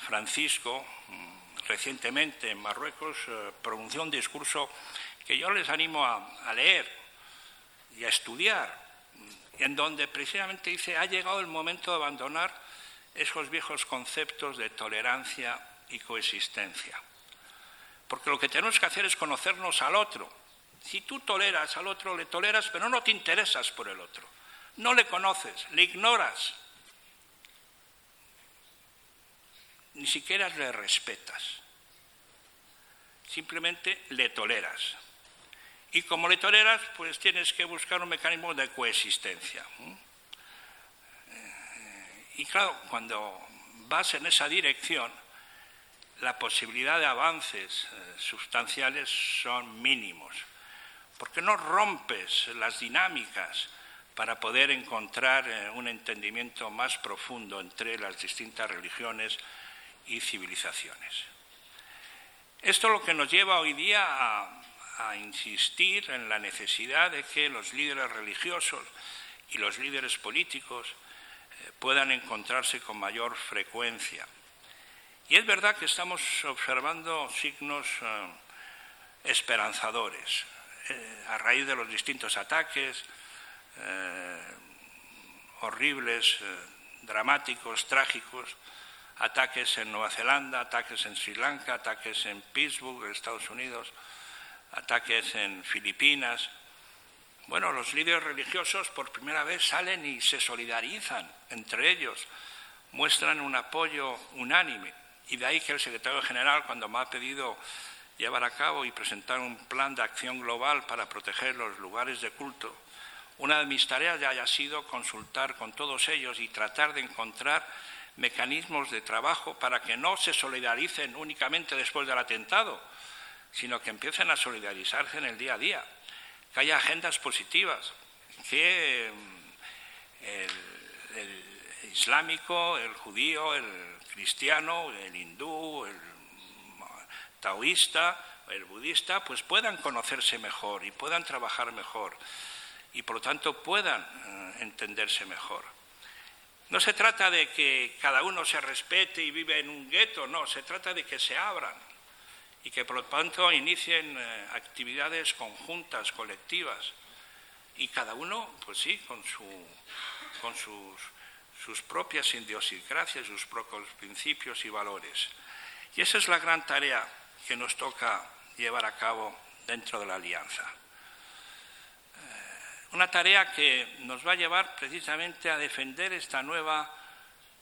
Francisco mm, recientemente en Marruecos, pronunció un discurso que yo les animo a, leer y a estudiar, en donde precisamente dice, ha llegado el momento de abandonar esos viejos conceptos de tolerancia y coexistencia. Porque lo que tenemos que hacer es conocernos al otro. Si tú toleras al otro, le toleras, pero no te interesas por el otro. No le conoces, le ignoras. Ni siquiera le respetas. Simplemente le toleras. Y como le toleras, pues tienes que buscar un mecanismo de coexistencia. Eh, y claro, cuando vas en esa dirección, la posibilidad de avances eh, sustanciales son mínimos, porque no rompes las dinámicas para poder encontrar eh, un entendimiento más profundo entre las distintas religiones y civilizaciones. Esto es lo que nos lleva hoy día a insistir en la necesidad de que los líderes religiosos y los líderes políticos eh, puedan encontrarse con mayor frecuencia. Y es verdad que estamos observando signos eh, esperanzadores eh, a raíz de los distintos ataques horribles, dramáticos, trágicos, ataques en Nueva Zelanda, ataques en Sri Lanka, ataques en Pittsburgh, Estados Unidos ataques en Filipinas. Bueno, los líderes religiosos por primera vez salen y se solidarizan entre ellos, muestran un apoyo unánime. Y de ahí que el secretario general, cuando me ha pedido llevar a cabo y presentar un plan de acción global para proteger los lugares de culto, una de mis tareas ya haya sido consultar con todos ellos y tratar de encontrar mecanismos de trabajo para que no se solidaricen únicamente después del atentado, sino que empiecen a solidarizarse en el día a día, que haya agendas positivas, que mm, el, islámico, el judío, el cristiano, el hindú, el taoísta, el budista, pues puedan conocerse mejor y puedan trabajar mejor y por lo tanto puedan eh, entenderse mejor. No se trata de que cada uno se respete y vive en un gueto, no, se trata de que se abran, y que por lo tanto inicien eh, actividades conjuntas, colectivas, y cada uno, pues sí, con, su, con sus, sus propias idiosincrasias, sus propios principios y valores. Y esa es la gran tarea que nos toca llevar a cabo dentro de la alianza. Eh, una tarea que nos va a llevar precisamente a defender esta nueva,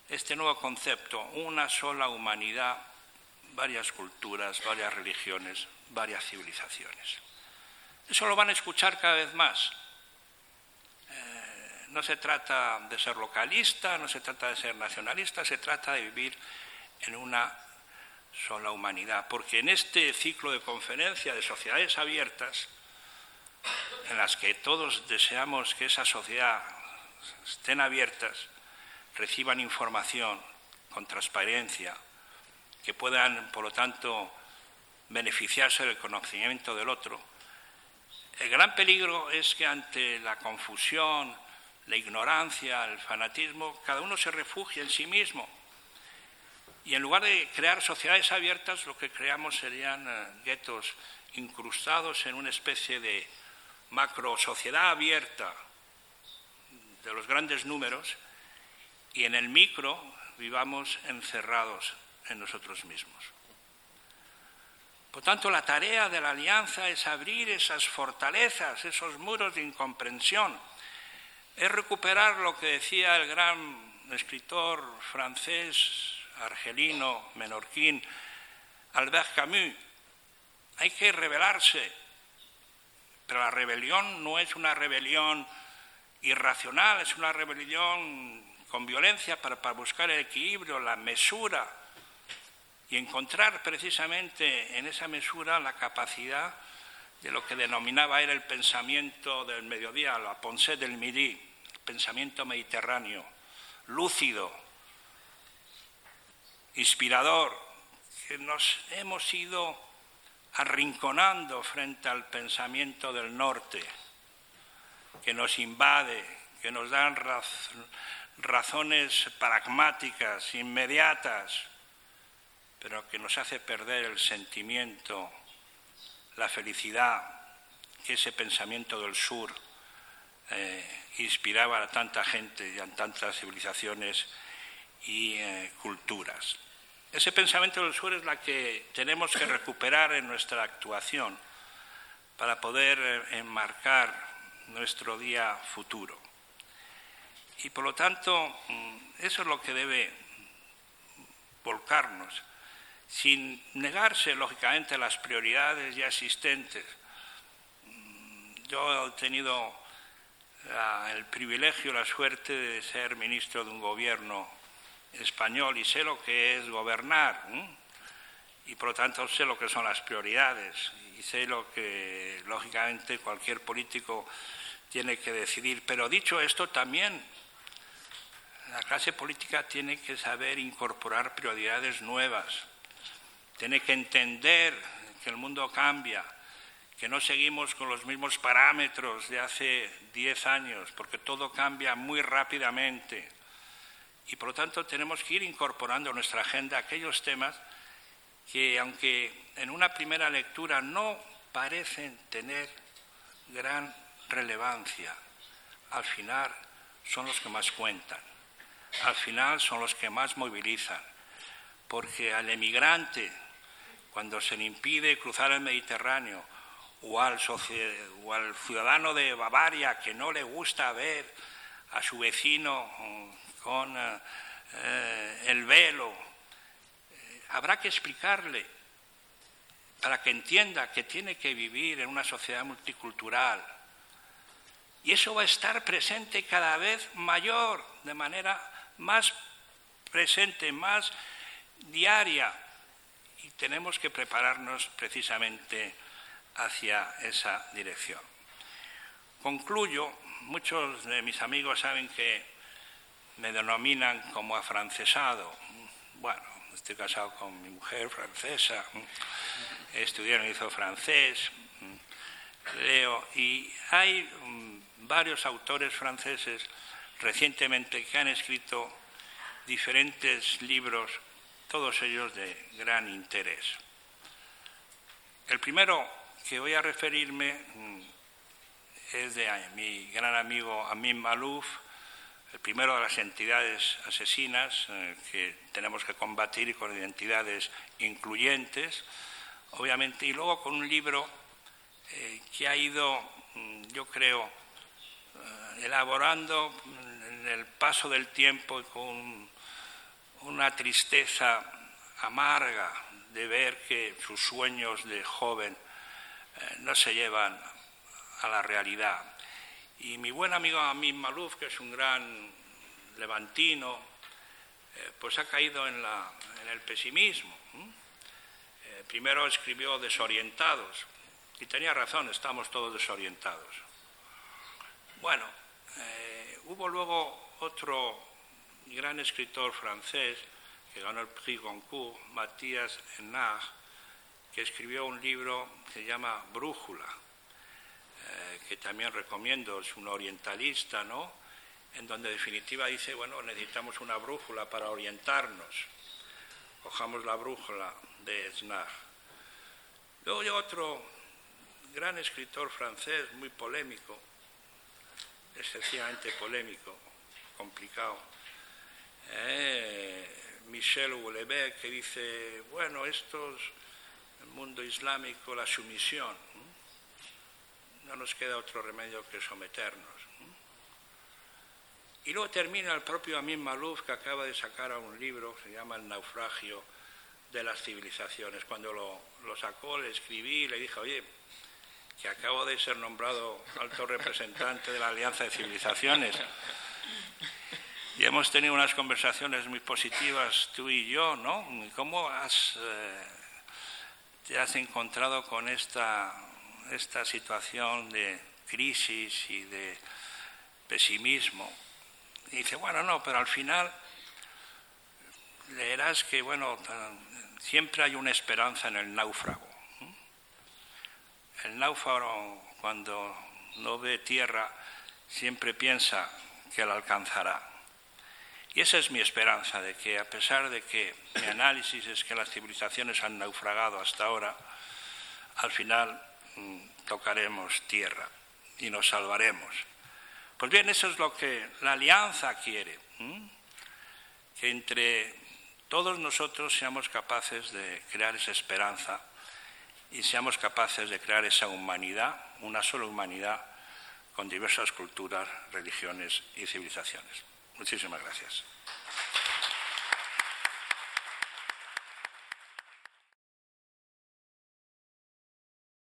este nuevo concepto, una sola humanidad varias culturas, varias religiones, varias civilizaciones. Eso lo van a escuchar cada vez más. Eh, no se trata de ser localista, no se trata de ser nacionalista, se trata de vivir en una sola humanidad. Porque en este ciclo de conferencia de sociedades abiertas, en las que todos deseamos que esa sociedad estén abiertas, reciban información con transparencia, que puedan, por lo tanto, beneficiarse del conocimiento del otro. El gran peligro es que ante la confusión, la ignorancia, el fanatismo, cada uno se refugie en sí mismo. Y en lugar de crear sociedades abiertas, lo que creamos serían eh, guetos incrustados en una especie de macro sociedad abierta de los grandes números y en el micro vivamos encerrados en nosotros mismos. Por tanto, la tarea de la alianza es abrir esas fortalezas, esos muros de incomprensión, es recuperar lo que decía el gran escritor francés, argelino, menorquín, Albert Camus. Hay que rebelarse, pero la rebelión no es una rebelión irracional, es una rebelión con violencia para, buscar el equilibrio, la mesura y encontrar precisamente en esa mesura la capacidad de lo que denominaba él el pensamiento del mediodía, la pensée del midi, el pensamiento mediterráneo, lúcido, inspirador, que nos hemos ido arrinconando frente al pensamiento del norte, que nos invade, que nos dan razones pragmáticas, inmediatas, pero que nos hace perder el sentimiento, la felicidad que ese pensamiento del sur eh, inspiraba a tanta gente y a tantas civilizaciones y eh, culturas. Ese pensamiento del sur es la que tenemos que recuperar en nuestra actuación para poder eh, enmarcar nuestro día futuro. Y por lo tanto, mm, eso es lo que debe volcarnos sin negarse, lógicamente, las prioridades ya existentes. Yo he tenido el privilegio, la suerte de ser ministro de un gobierno español y sé lo que es gobernar y por lo tanto sé lo que son las prioridades y sé lo que lógicamente cualquier político tiene que decidir. Pero dicho esto, también la clase política tiene que saber incorporar prioridades nuevas tiene que entender que el mundo cambia, que no seguimos con los mismos parámetros de hace diez años, porque todo cambia muy rápidamente. Y por lo tanto tenemos que ir incorporando a nuestra agenda aquellos temas que, aunque en una primera lectura no parecen tener gran relevancia, al final son los que más cuentan, al final son los que más movilizan, porque al emigrante cuando se le impide cruzar el Mediterráneo, o al, ciudadano de Bavaria que no le gusta ver a su vecino mm, con eh, el velo, eh, habrá que explicarle para que entienda que tiene que vivir en una sociedad multicultural. Y eso va a estar presente cada vez mayor, de manera más presente, más diaria, y tenemos que prepararnos precisamente hacia esa dirección. Concluyo, muchos de mis amigos saben que me denominan como afrancesado. Bueno, estoy casado con mi mujer francesa, estudié en hizo francés, leo, y hay mm, varios autores franceses recientemente que han escrito diferentes libros todos ellos de gran interés. El primero que voy a referirme mm, es de mi gran amigo Amin Malouf, el primero de las entidades asesinas eh, que tenemos que combatir con identidades incluyentes, obviamente, y luego con un libro eh, que ha ido, mm, yo creo, eh, elaborando en el paso del tiempo y con una tristeza amarga de ver que sus sueños de joven no se llevan a la realidad. Y mi buen amigo Amin Malouf, que es un gran levantino, eh, pues ha caído en, el pesimismo. Eh, primero escribió Desorientados, y tenía razón, estamos todos desorientados. Bueno, hubo luego otro gran escritor francés, que ganó el Prix Goncourt, Matías Enard, que escribió un libro que se llama Brújula, eh, que también recomiendo, es un orientalista, ¿no? En donde definitiva dice, bueno, necesitamos una brújula para orientarnos. Cojamos la brújula de Esnar. Luego hay otro gran escritor francés, muy polémico, excesivamente polémico, complicado, eh, Michel Houellebecq, que dice, bueno, estos, el mundo islámico, la sumisión, no nos queda otro remedio que someternos. Y luego termina el propio Amin Malouf, que acaba de sacar a un libro, se llama El naufragio de las civilizaciones. Cuando lo, lo sacó, le escribí y le dije, oye, que acabo de ser nombrado alto representante de la Alianza de Civilizaciones. Y hemos tenido unas conversaciones muy positivas tú y yo, ¿no? ¿Cómo has, eh, te has encontrado con esta, esta situación de crisis y de pesimismo? Y dice, bueno, no, pero al final leerás que, bueno, siempre hay una esperanza en el náufrago. El náufrago, cuando no ve tierra, siempre piensa que la alcanzará. Y esa es mi esperanza, de que a pesar de que mi análisis es que las civilizaciones han naufragado hasta ahora, al final tocaremos tierra y nos salvaremos. Pues bien, eso es lo que la alianza quiere, que entre todos nosotros seamos capaces de crear esa esperanza y seamos capaces de crear esa humanidad, una sola humanidad, con diversas culturas, religiones y civilizaciones. Muchísimas gracias.